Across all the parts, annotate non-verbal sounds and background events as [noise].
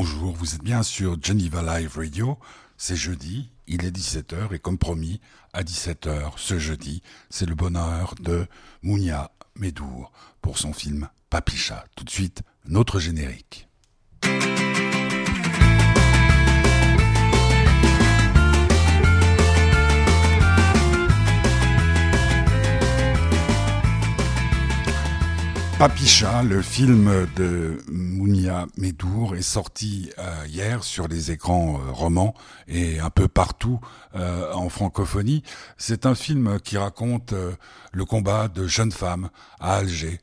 bonjour, vous êtes bien sur Geneva Live Radio, c'est jeudi, il est 17h et comme promis, à 17h ce jeudi, c'est le bonheur de Mounia Medour pour son film Papicha. Tout de suite, notre générique. Papicha, le film de Mounia Medour, est sorti euh, hier sur les écrans euh, romans et un peu partout euh, en francophonie. C'est un film qui raconte le combat de jeunes femmes à Alger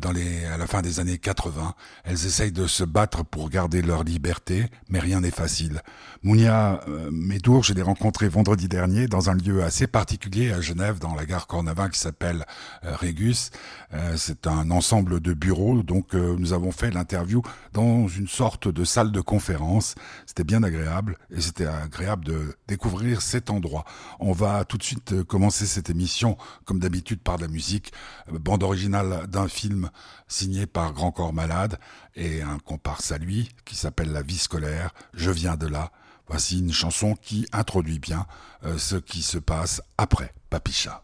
dans les, à la fin des années 80. Elles essayent de se battre pour garder leur liberté, mais rien n'est facile. Mounia euh, Médour, je l'ai rencontré vendredi dernier dans un lieu assez particulier à Genève, dans la gare Cornavin, qui s'appelle euh, Régus. Euh, c'est un ensemble de bureaux, donc nous avons fait l'interview dans une sorte de salle de conférence. C'était bien agréable et c'était agréable de découvrir cet endroit. On va tout de suite commencer cette émission, comme d'habitude, par de la musique, bande originale d'un film signé par Grand Corps Malade et un comparse à lui qui s'appelle La vie scolaire. Je viens de là. Voici une chanson qui introduit bien euh, ce qui se passe après Papicha.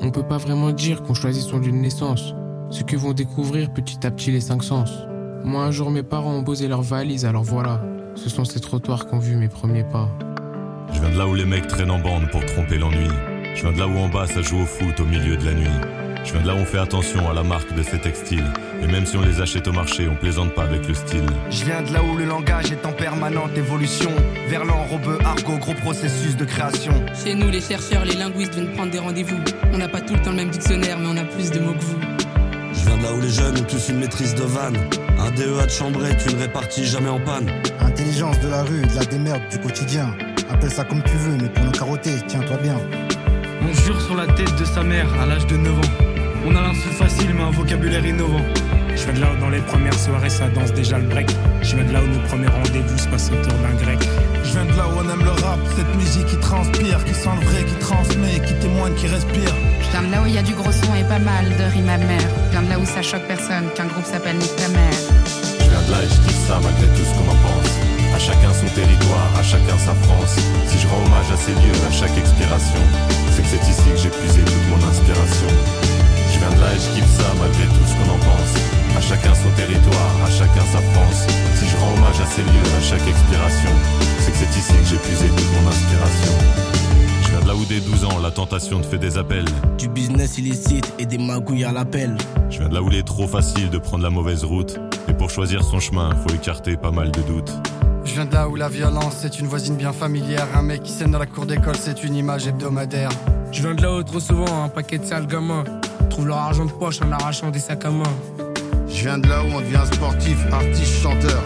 On peut pas vraiment dire qu'on choisit son lieu de naissance, ce que vont découvrir petit à petit les cinq sens. Moi, un jour, mes parents ont posé leurs valises, alors voilà. Ce sont ces trottoirs qu'ont vu mes premiers pas. Je viens de là où les mecs traînent en bande pour tromper l'ennui. Je viens de là où en bas ça joue au foot au milieu de la nuit. Je viens de là où on fait attention à la marque de ces textiles. Et même si on les achète au marché, on plaisante pas avec le style. Je viens de là où le langage est en permanente évolution. Verlan, robe, argot, gros processus de création. Chez nous, les chercheurs, les linguistes viennent prendre des rendez-vous. On n'a pas tout le temps le même dictionnaire, mais on a plus de mots que vous. Je viens de là où les jeunes ont tous une maîtrise de vanne. Un DEA de chambrée, tu ne répartis jamais en panne. Intelligence de la rue, de la démerde du quotidien. Appelle ça comme tu veux, mais pour nous carotter, tiens-toi bien. On jure sur la tête de sa mère à l'âge de 9 ans. On a l'insulte facile, mais un vocabulaire innovant. Je viens de là où dans les premières soirées ça danse déjà le break. Je viens de là où nos premiers rendez-vous se passent autour d'un grec. Je viens de là où on aime le rap, cette musique qui transpire, qui sent le vrai, qui transmet, qui témoigne, qui respire. Je viens de là où il y a du gros son et pas mal de rimes amères. Je viens de là où ça choque personne qu'un groupe s'appelle Nick ta mère. Je viens de là et je kiffe ça malgré tout ce qu'on en pense. À chacun son territoire, à chacun sa France. Si je rends hommage à ces lieux, à chaque expiration, c'est que c'est ici que j'ai puisé toute mon inspiration. Je viens de là et je kiffe ça malgré tout ce qu'on en pense. À chacun son territoire, à chacun sa France. Si je rends hommage à ces lieux, à chaque expiration, c'est que c'est ici que j'ai puisé toute mon inspiration. Je viens de là où dès 12 ans, la tentation te fait des appels. Du business illicite et des magouilles à l'appel. Je viens de là où il est trop facile de prendre la mauvaise route. Et pour choisir son chemin, faut écarter pas mal de doutes. Je viens de là où la violence c'est une voisine bien familière. Un mec qui scène dans la cour d'école, c'est une image hebdomadaire. Je viens de là où trop souvent un paquet de sales gamins trouvent leur argent de poche en arrachant des sacs à main. Je viens de là où on devient sportif, artiste, chanteur,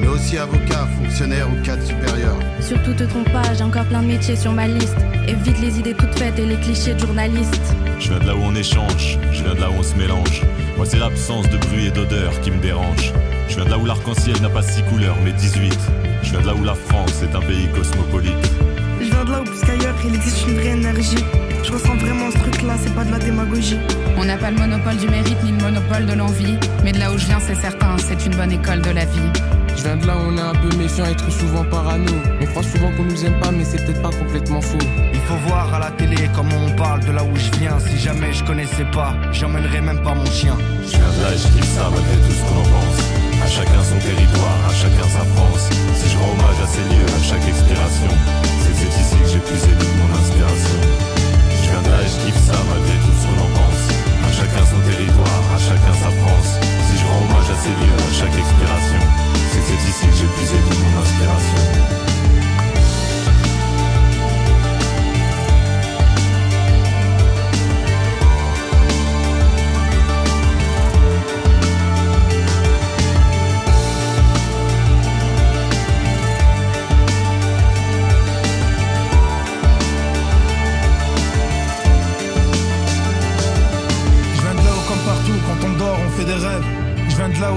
mais aussi avocat, fonctionnaire ou cadre supérieur. Surtout te trompe pas, j'ai encore plein de métiers sur ma liste. Évite les idées toutes faites et les clichés de journalistes. Je viens de là où on échange, je viens de là où on se mélange. Moi, c'est l'absence de bruit et d'odeur qui me dérange. Je viens de là où l'arc-en-ciel n'a pas six couleurs, mais 18. Je viens de là où la France est un pays cosmopolite. Je viens de là où plus qu'ailleurs, il existe une vraie énergie. Je ressens vraiment ce truc-là, c'est pas de la démagogie. On n'a pas le monopole du mérite ni le monopole de l'envie. Mais de là où je viens, c'est certain, c'est une bonne école de la vie. Je viens de là où on est un peu méfiant et trop souvent parano. On croit souvent qu'on nous aime pas, mais c'est peut-être pas complètement faux. Il faut voir à la télé comment on parle de là où je viens. Si jamais je connaissais pas, j'emmènerais même pas mon chien. Je viens de là et je kiffe ça malgré tout ce qu'on en pense. À chacun son territoire, à chacun sa France. Si je rends hommage à ces lieux, à chaque expiration, c'est que c'est ici que j'ai puisé toute mon inspiration. Je viens de là et je kiffe ça malgré tout ce qu'on en pense. Chacun son territoire, à chacun sa France. Si je rends hommage à ces lieux, à chaque expiration, c'est ici que j'ai puisé toute mon inspiration.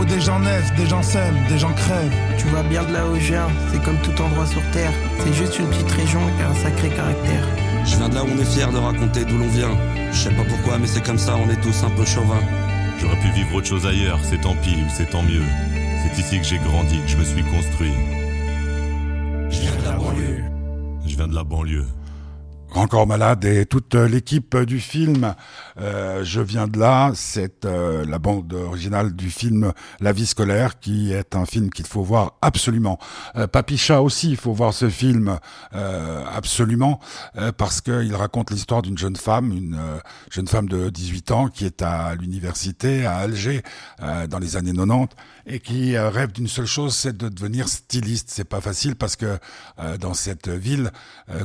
Des gens naissent, des gens s'aiment, des gens crèvent. Tu vois bien de là où je viens, c'est comme tout endroit sur terre. C'est juste une petite région qui a un sacré caractère. Je viens de là où on est fier de raconter d'où l'on vient. Je sais pas pourquoi, mais c'est comme ça, on est tous un peu chauvins. J'aurais pu vivre autre chose ailleurs, c'est tant pis ou c'est tant mieux. C'est ici que j'ai grandi, que je me suis construit. Je viens de la banlieue. Je viens de la banlieue. Encore malade et toute l'équipe du film. Euh, je viens de là, c'est euh, la bande originale du film La vie scolaire, qui est un film qu'il faut voir absolument. Euh, Papicha aussi, il faut voir ce film euh, absolument parce qu'il raconte l'histoire d'une jeune femme, une jeune femme de 18 ans qui est à l'université à Alger dans les années 90 et qui rêve d'une seule chose, c'est de devenir styliste. C'est pas facile parce que dans cette ville,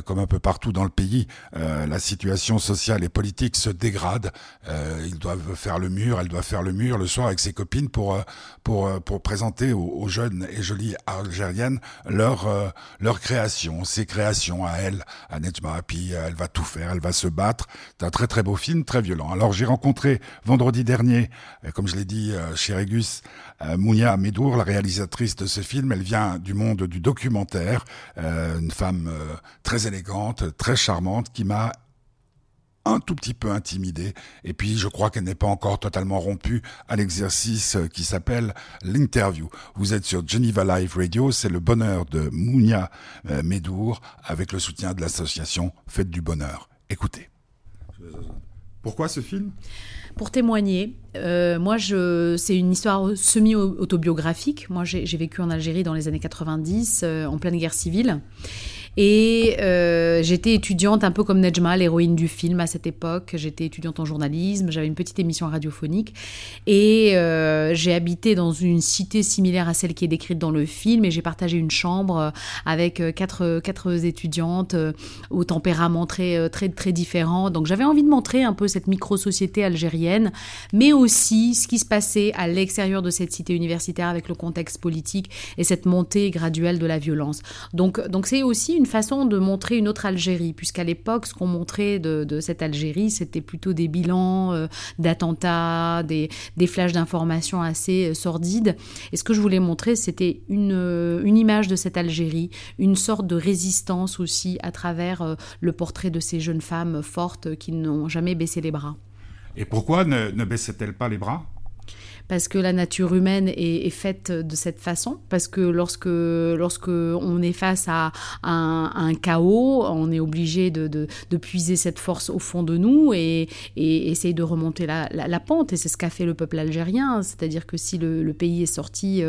comme un peu partout dans le pays, la situation sociale et politique se dégrade. Euh, ils doivent faire le mur, elle doit faire le mur le soir avec ses copines pour pour pour présenter aux, aux jeunes et jolies algériennes leur leur création, ses créations à elle, à Nejma. Puis elle va tout faire, elle va se battre. C'est un très très beau film, très violent. Alors j'ai rencontré vendredi dernier, comme je l'ai dit chez Régus, Mounia Medour, la réalisatrice de ce film. Elle vient du monde du documentaire, euh, une femme euh, très élégante, très charmante, qui m'a un tout petit peu intimidé. Et puis, je crois qu'elle n'est pas encore totalement rompue à l'exercice qui s'appelle l'interview. Vous êtes sur Geneva Live Radio. C'est le bonheur de Mounia Medour avec le soutien de l'association Fête du Bonheur. Écoutez. Pourquoi ce film? Pour témoigner. Euh, moi, je, c'est une histoire semi-autobiographique. Moi, j'ai, vécu en Algérie dans les années 90, euh, en pleine guerre civile. Et euh, j'étais étudiante un peu comme Nejma, l'héroïne du film à cette époque. J'étais étudiante en journalisme, j'avais une petite émission radiophonique et euh, j'ai habité dans une cité similaire à celle qui est décrite dans le film et j'ai partagé une chambre avec quatre, quatre étudiantes au tempérament très, très, très différent. Donc j'avais envie de montrer un peu cette micro-société algérienne, mais aussi ce qui se passait à l'extérieur de cette cité universitaire avec le contexte politique et cette montée graduelle de la violence. Donc donc c'est aussi une façon de montrer une autre Algérie, puisqu'à l'époque, ce qu'on montrait de, cette Algérie, c'était plutôt des bilans euh, d'attentats, des, flashs d'informations assez euh, sordides. Et ce que je voulais montrer, c'était une, euh, une image de cette Algérie, une sorte de résistance aussi à travers le portrait de ces jeunes femmes fortes qui n'ont jamais baissé les bras. Et pourquoi ne, ne baissait-elle pas les bras? Parce que la nature humaine est, faite de cette façon, parce que lorsque, lorsque on est face à un, chaos, on est obligé de, puiser cette force au fond de nous et, essayer de remonter la, pente. Et c'est ce qu'a fait le peuple algérien, c'est-à-dire que si le, pays est sorti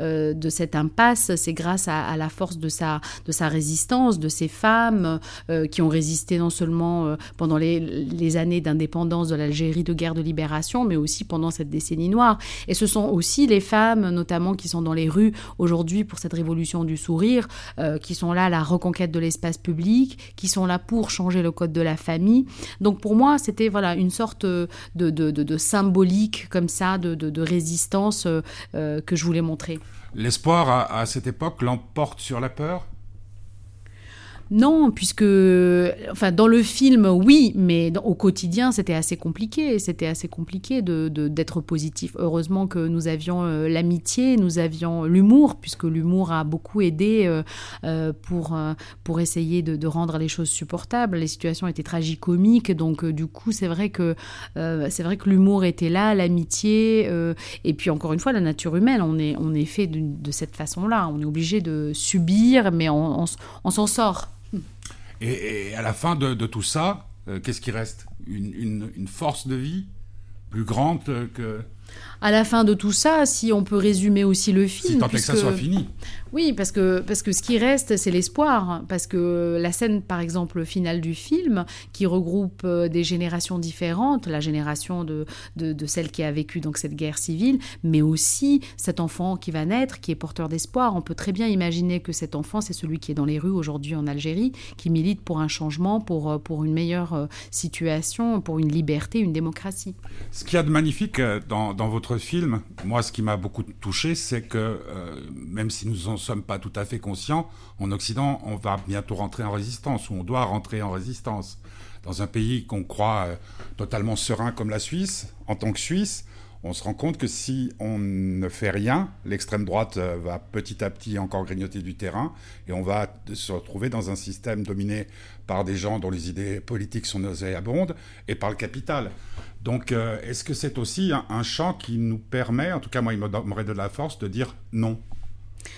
euh, de cette impasse, c'est grâce à, la force de sa, de sa résistance, de ces femmes euh, qui ont résisté non seulement euh, pendant les années d'indépendance de l'Algérie, de guerre de libération, mais aussi pendant cette décennie noire. Et ce sont aussi les femmes, notamment, qui sont dans les rues aujourd'hui pour cette révolution du sourire, euh, qui sont là à la reconquête de l'espace public, qui sont là pour changer le code de la famille. Donc pour moi, c'était voilà une sorte de, de, de, symbolique comme ça, de, résistance euh, que je voulais montrer. L'espoir à cette époque l'emporte sur la peur? Non, puisque, enfin, dans le film, oui, mais au quotidien, c'était assez compliqué. C'était assez compliqué de, d'être positif. Heureusement que nous avions euh, l'amitié, nous avions l'humour, puisque l'humour a beaucoup aidé euh, euh, pour, essayer de, rendre les choses supportables. Les situations étaient tragicomiques, donc du coup, c'est vrai que l'humour était là, l'amitié, et puis encore une fois, la nature humaine. On est, on fait de, cette façon-là. On est obligé de subir, mais on s'en sort. Et, à la fin de, tout ça, euh, qu'est-ce qui reste? Une, force de vie plus grande que... À la fin de tout ça, si on peut résumer aussi le film... Si tant puisque... que ça soit fini. Oui, parce que, parce que ce qui reste, c'est l'espoir. Parce que la scène, par exemple, finale du film, qui regroupe des générations différentes, la génération de, de, de celle qui a vécu donc cette guerre civile, mais aussi cet enfant qui va naître, qui est porteur d'espoir. On peut très bien imaginer que cet enfant, c'est celui qui est dans les rues aujourd'hui en Algérie, qui milite pour un changement, pour, pour une meilleure situation, pour une liberté, une démocratie. Ce qu'il y a de magnifique dans, dans votre film, moi, ce qui m'a beaucoup touché, c'est que euh, même si nous en sommes pas tout à fait conscients, en Occident, on va bientôt rentrer en résistance, ou on doit rentrer en résistance. Dans un pays qu'on croit euh, totalement serein comme la Suisse, en tant que Suisse, on se rend compte que si on ne fait rien, l'extrême droite euh, va petit à petit encore grignoter du terrain et on va se retrouver dans un système dominé par des gens dont les idées politiques sont nauséabondes et par le capital. Donc, euh, est-ce que c'est aussi un, champ qui nous permet, en tout cas moi il m'aurait de la force, de dire non?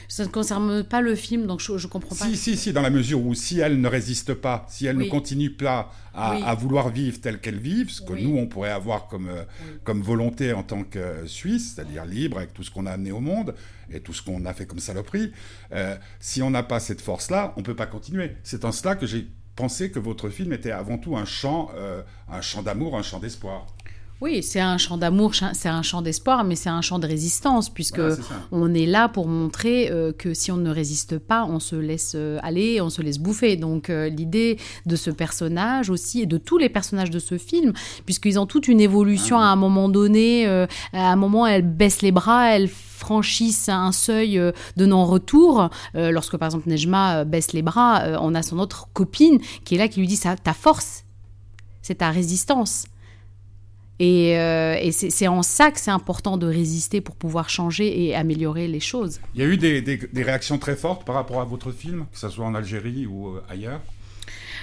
Ça ne concerne pas le film, donc je, ne comprends pas. Si, si, si, dans la mesure où si elle ne résiste pas, si elle ne continue pas à, vouloir vivre telle qu'elle vive, ce que nous, on pourrait avoir comme, euh, comme volonté en tant que Suisse, c'est-à-dire libre avec tout ce qu'on a amené au monde et tout ce qu'on a fait comme saloperie, euh, si on n'a pas cette force-là, on ne peut pas continuer. C'est en cela que j'ai pensé que votre film était avant tout un chant, euh, un chant d'amour, un chant d'espoir. Oui, c'est un chant d'amour, c'est un chant d'espoir, mais c'est un chant de résistance, puisque on est là pour montrer euh, que si on ne résiste pas, on se laisse euh, aller, on se laisse bouffer. Donc euh, l'idée de ce personnage aussi, et de tous les personnages de ce film, puisqu'ils ont toute une évolution à un moment donné, à un moment elles baissent les bras, elles franchissent un seuil de non-retour. lorsque par exemple Nejma baisse les bras, on a son autre copine qui est là qui lui dit ça, ta force, c'est ta résistance. Et, euh, c'est en ça que c'est important de résister pour pouvoir changer et améliorer les choses. Il y a eu des, des réactions très fortes par rapport à votre film, que ce soit en Algérie ou euh, ailleurs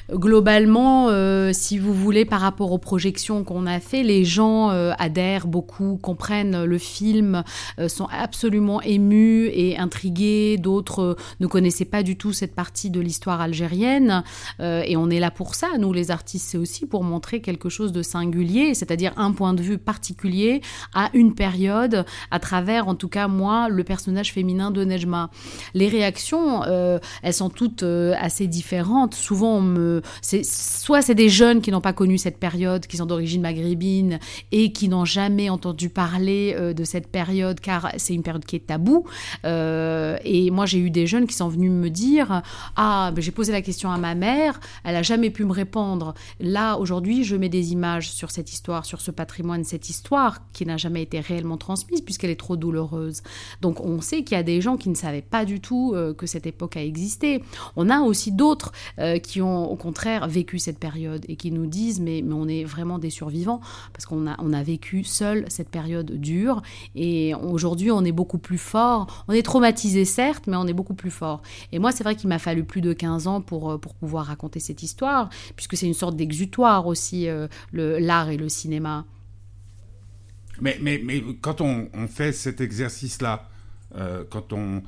globalement, euh, si vous voulez, par rapport aux projections qu'on a fait, les gens euh, adhèrent beaucoup, comprennent le film, euh, sont absolument émus et intrigués. D'autres ne connaissaient pas du tout cette partie de l'histoire algérienne. et on est là pour ça, nous les artistes, c'est aussi pour montrer quelque chose de singulier, c'est-à-dire un point de vue particulier à une période, à travers, en tout cas moi, le personnage féminin de Nejma. Les réactions, elles sont toutes assez différentes. Souvent, on me soit c'est des jeunes qui n'ont pas connu cette période, qui sont d'origine maghrébine et qui n'ont jamais entendu parler euh, de cette période car c'est une période qui est taboue. Euh, et moi j'ai eu des jeunes qui sont venus me dire ah ben, j'ai posé la question à ma mère, elle a jamais pu me répondre. Là aujourd'hui je mets des images sur cette histoire, sur ce patrimoine, cette histoire qui n'a jamais été réellement transmise puisqu'elle est trop douloureuse. Donc on sait qu'il y a des gens qui ne savaient pas du tout euh, que cette époque a existé. On a aussi d'autres qui ont contraire vécu cette période et qui nous disent mais, mais on est vraiment des survivants parce qu'on a, on a vécu seul cette période dure et aujourd'hui on est beaucoup plus fort. On est traumatisé certes, mais on est beaucoup plus fort. Et moi c'est vrai qu'il m'a fallu plus de 15 ans pour, euh, pour pouvoir raconter cette histoire puisque c'est une sorte d'exutoire aussi euh, l'art et le cinéma. Mais, mais, mais quand on, on fait cet exercice-là, euh, quand on,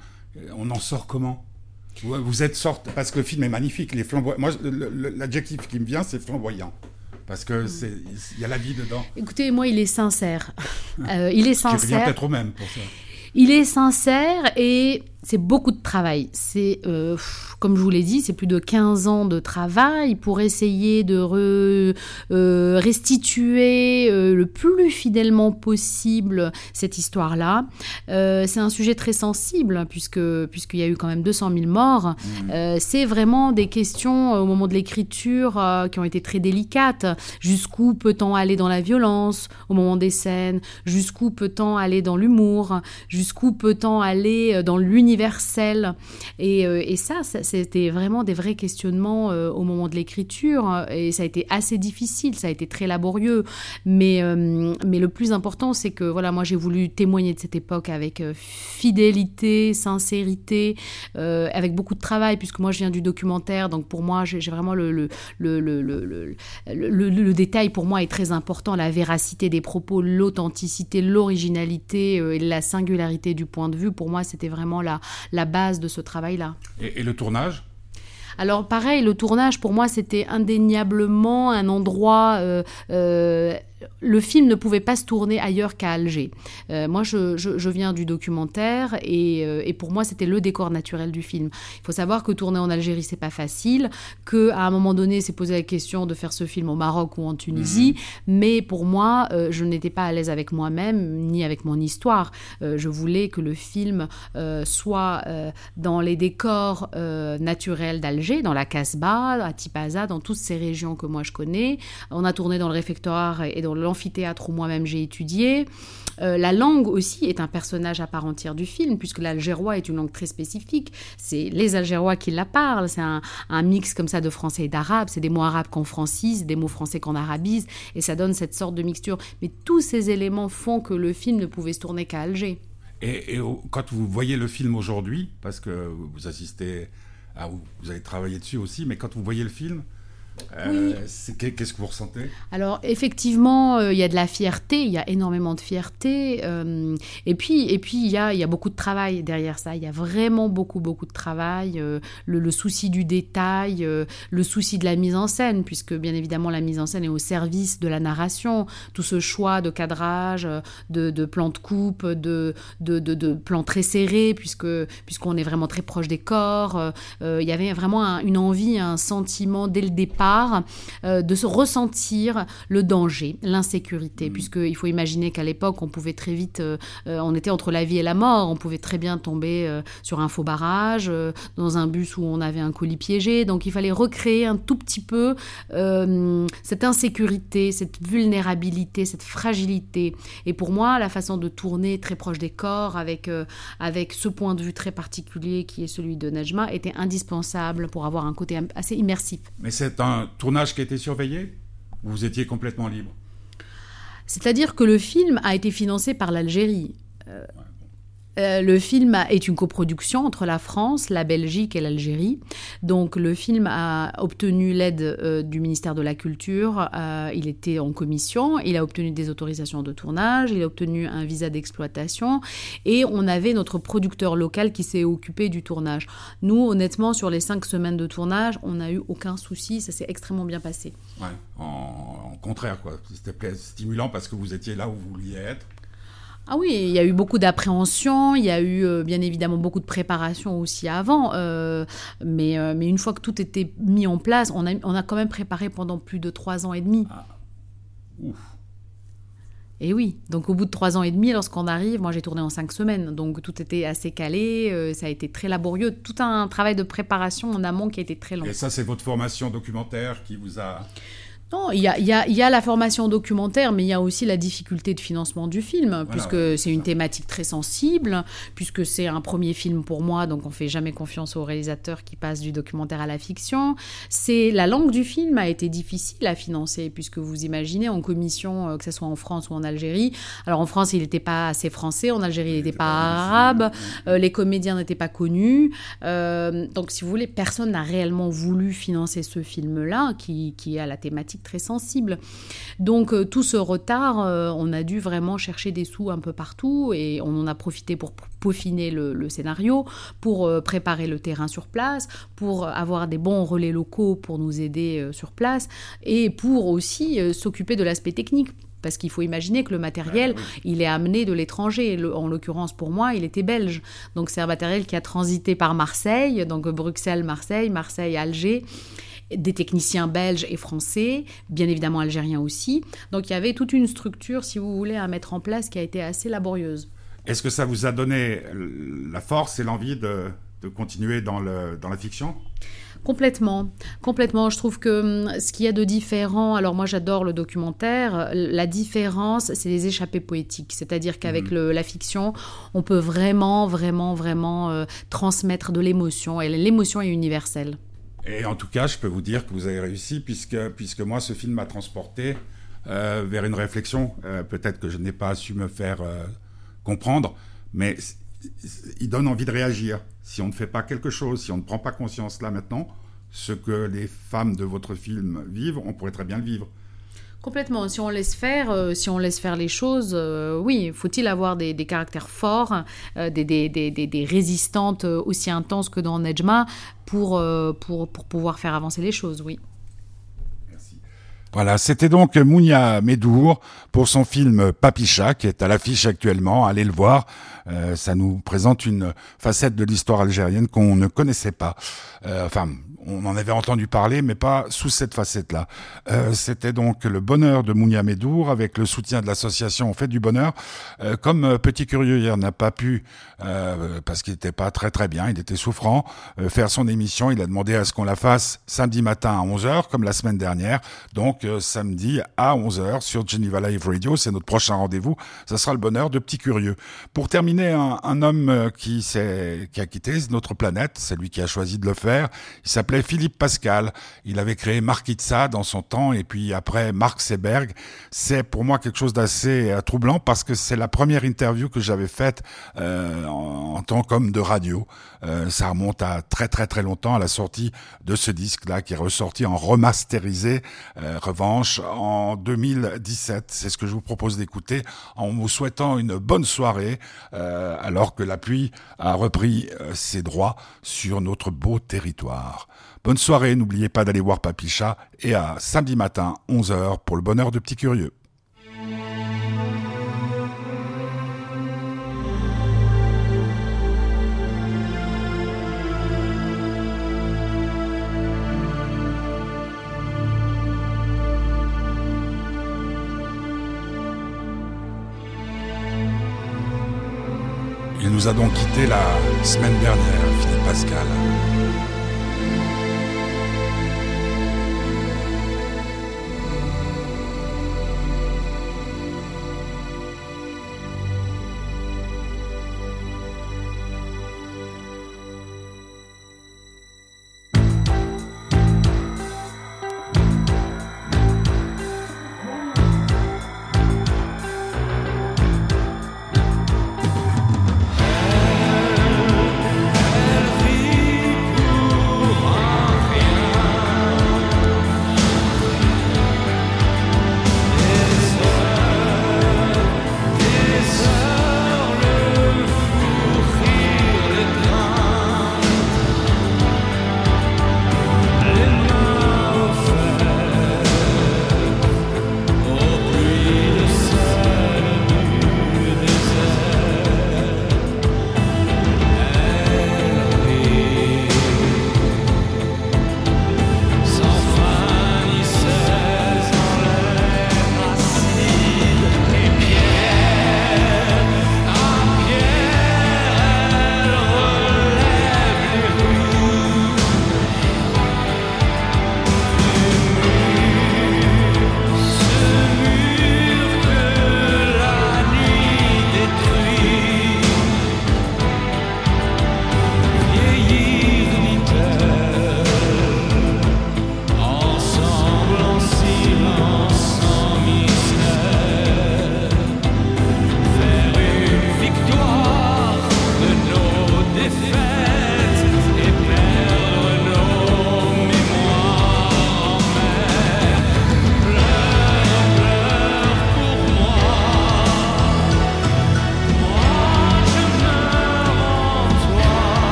on en sort comment? Vous êtes sorte parce que le film est magnifique. Les Moi, l'adjectif qui me vient, c'est flamboyant. Parce que c'est, il y a la vie dedans. Écoutez, moi, il est sincère. [laughs] Euh, il est sincère. peut-être au même pour ça. Il est sincère et c'est beaucoup de travail. C'est, euh, comme je vous l'ai dit, c'est plus de 15 ans de travail pour essayer de euh, restituer euh, le plus fidèlement possible cette histoire-là. c'est un sujet très sensible puisque puisqu'il y a eu quand même 200 000 morts. Mmh. c'est vraiment des questions au moment de l'écriture qui ont été très délicates. Jusqu'où peut-on aller dans la violence au moment des scènes? Jusqu'où peut-on aller dans l'humour? Jusqu'où peut-on aller dans l'univers universel. Et, euh, et ça, c'était vraiment des vrais questionnements euh, au moment de l'écriture. Et ça a été assez difficile, ça a été très laborieux. Mais, euh, mais le plus important, c'est que voilà, moi j'ai voulu témoigner de cette époque avec fidélité, sincérité, avec beaucoup de travail, puisque moi je viens du documentaire. Donc pour moi, j'ai vraiment le le, le, le, le, le détail pour moi est très important, la véracité des propos, l'authenticité, l'originalité la singularité du point de vue. Pour moi, c'était vraiment la, la base de ce travail-là. Et, le tournage? Alors pareil, le tournage pour moi c'était indéniablement un endroit euh, euh, le film ne pouvait pas se tourner ailleurs qu'à Alger. Euh, moi, je, viens du documentaire euh, et, pour moi, c'était le décor naturel du film. Il faut savoir que tourner en Algérie, c'est pas facile, que à un moment donné, c'est posé la question de faire ce film au Maroc ou en Tunisie, mhm. mais pour moi, euh, je n'étais pas à l'aise avec moi-même ni avec mon histoire. je voulais que le film soit dans les décors naturels d'Alger, dans la Casbah, à Tipaza, dans toutes ces régions que moi je connais. On a tourné dans le réfectoire et dans l'amphithéâtre où moi-même j'ai étudié. Euh, la langue aussi est un personnage à part entière du film, puisque l'algérois est une langue très spécifique. C'est les algérois qui la parlent. C'est un, mix comme ça de français et d'arabe. C'est des mots arabes qu'on francise, des mots français qu'on arabise, et ça donne cette sorte de mixture. Mais tous ces éléments font que le film ne pouvait se tourner qu'à Alger. Et, quand vous voyez le film aujourd'hui, parce que vous assistez, à, vous avez travaillé dessus aussi, mais quand vous voyez le film, euh, qu'est-ce que vous ressentez? Alors effectivement, euh, il y a de la fierté, il y a énormément de fierté, euh, et puis et puis il y a, y a beaucoup de travail derrière ça. Il y a vraiment beaucoup beaucoup de travail, le, souci du détail, le souci de la mise en scène, puisque bien évidemment la mise en scène est au service de la narration. Tout ce choix de cadrage, de, de plans de coupe, de de, de, de plans très serrés, puisque puisqu'on est vraiment très proche des corps. il y avait vraiment une envie, un sentiment dès le départ euh, de se ressentir le danger, l'insécurité, mmh. puisqu'il faut imaginer qu'à l'époque, on pouvait très vite, euh, euh, on était entre la vie et la mort, on pouvait très bien tomber sur un faux barrage, dans un bus où on avait un colis piégé, donc il fallait recréer un tout petit peu cette insécurité, cette vulnérabilité, cette fragilité. Et pour moi, la façon de tourner très proche des corps, avec, avec ce point de vue très particulier qui est celui de Najma, était indispensable pour avoir un côté assez immersif. Mais c'est un tournage qui a été surveillé ou vous étiez complètement libre? C'est-à-dire que le film a été financé par l'Algérie. Euh, euh, le film est une coproduction entre la France, la Belgique et l'Algérie. Donc le film a obtenu l'aide euh, du ministère de la Culture. Euh, il était en commission. Il a obtenu des autorisations de tournage. Il a obtenu un visa d'exploitation. Et on avait notre producteur local qui s'est occupé du tournage. Nous, honnêtement, sur les cinq semaines de tournage, on n'a eu aucun souci. Ça s'est extrêmement bien passé. Ouais, en, contraire, quoi. C'était stimulant parce que vous étiez là où vous vouliez être. Ah oui, il y a eu beaucoup d'appréhension, il y a eu euh, bien évidemment beaucoup de préparation aussi avant, euh, mais, euh, mais une fois que tout était mis en place, on a, on a quand même préparé pendant plus de trois ans et demi. Ah. Ouf. Et oui, donc au bout de trois ans et demi, lorsqu'on arrive, moi j'ai tourné en cinq semaines, donc tout était assez calé, ça a été très laborieux, tout un travail de préparation en amont qui a été très long. Et ça, c'est votre formation documentaire qui vous a non, il y a, y a, la formation documentaire, mais il y a aussi la difficulté de financement du film, puisque c'est une thématique très sensible, puisque c'est un premier film pour moi, donc on fait jamais confiance aux réalisateurs qui passent du documentaire à la fiction. C'est la langue du film a été difficile à financer, puisque vous imaginez en commission, euh, que ce soit en France ou en Algérie. Alors en France, il n'était pas assez français, en Algérie, il n'était pas arabe, euh, les comédiens n'étaient pas connus. Euh, donc si vous voulez, personne n'a réellement voulu financer ce film-là, qui, qui a la thématique très sensible. Donc euh, tout ce retard, euh, on a dû vraiment chercher des sous un peu partout et on en a profité pour peaufiner le, scénario, pour euh, préparer le terrain sur place, pour avoir des bons relais locaux pour nous aider sur place et pour aussi s'occuper de l'aspect technique parce qu'il faut imaginer que le matériel, il est amené de l'étranger. En l'occurrence, pour moi, il était belge. Donc c'est un matériel qui a transité par Marseille, donc Bruxelles, Marseille, Marseille, Alger des techniciens belges et français, bien évidemment algériens aussi. Donc il y avait toute une structure, si vous voulez, à mettre en place qui a été assez laborieuse. Est-ce que ça vous a donné la force et l'envie de, continuer dans, le, dans la fiction? Complètement, complètement. Je trouve que hum, ce qu'il y a de différent, alors moi j'adore le documentaire, la différence c'est les échappées poétiques, c'est-à-dire qu'avec mmh. la fiction, on peut vraiment, vraiment, vraiment euh, transmettre de l'émotion, et l'émotion est universelle. Et en tout cas, je peux vous dire que vous avez réussi, puisque, puisque moi, ce film m'a transporté euh, vers une réflexion, euh, peut-être que je n'ai pas su me faire euh, comprendre, mais il donne envie de réagir. Si on ne fait pas quelque chose, si on ne prend pas conscience là maintenant, ce que les femmes de votre film vivent, on pourrait très bien le vivre. Complètement. Si on laisse faire, euh, si on laisse faire les choses, euh, oui, faut-il avoir des, caractères forts, euh, des, résistantes aussi intenses que dans Nejma pour, pour, pour pouvoir faire avancer les choses, oui. Voilà, c'était donc Mounia Medour pour son film Papicha qui est à l'affiche actuellement. Allez le voir, ça nous présente une facette de l'histoire algérienne qu'on ne connaissait pas. enfin, on en avait entendu parler, mais pas sous cette facette-là. Euh, C'était donc le bonheur de Mounia Medour avec le soutien de l'association On fait du bonheur. Euh, comme euh, Petit Curieux hier n'a pas pu, euh, parce qu'il n'était pas très très bien, il était souffrant, euh, faire son émission, il a demandé à ce qu'on la fasse samedi matin à 11h, comme la semaine dernière. Donc samedi à 11h sur Geneva Live Radio, c'est notre prochain rendez-vous. Ça sera le bonheur de Petit Curieux. Pour terminer, un, un homme qui, qui a quitté notre planète, c'est lui qui a choisi de le faire. Il s'appelait Philippe Pascal. Il avait créé Marquitza dans son temps et puis après Marc Seberg. C'est pour moi quelque chose d'assez euh, troublant parce que c'est la première interview que j'avais faite euh, en, en, tant qu'homme de radio. Euh, ça remonte à très très très longtemps à la sortie de ce disque-là qui est ressorti en remasterisé. Euh, revanche en 2017. C'est ce que je vous propose d'écouter en vous souhaitant une bonne soirée euh, alors que la pluie a repris euh, ses droits sur notre beau territoire. Bonne soirée, n'oubliez pas d'aller voir Papicha et à samedi matin 11h pour le bonheur de petits curieux. Nous a donc quitté la semaine dernière, Philippe Pascal.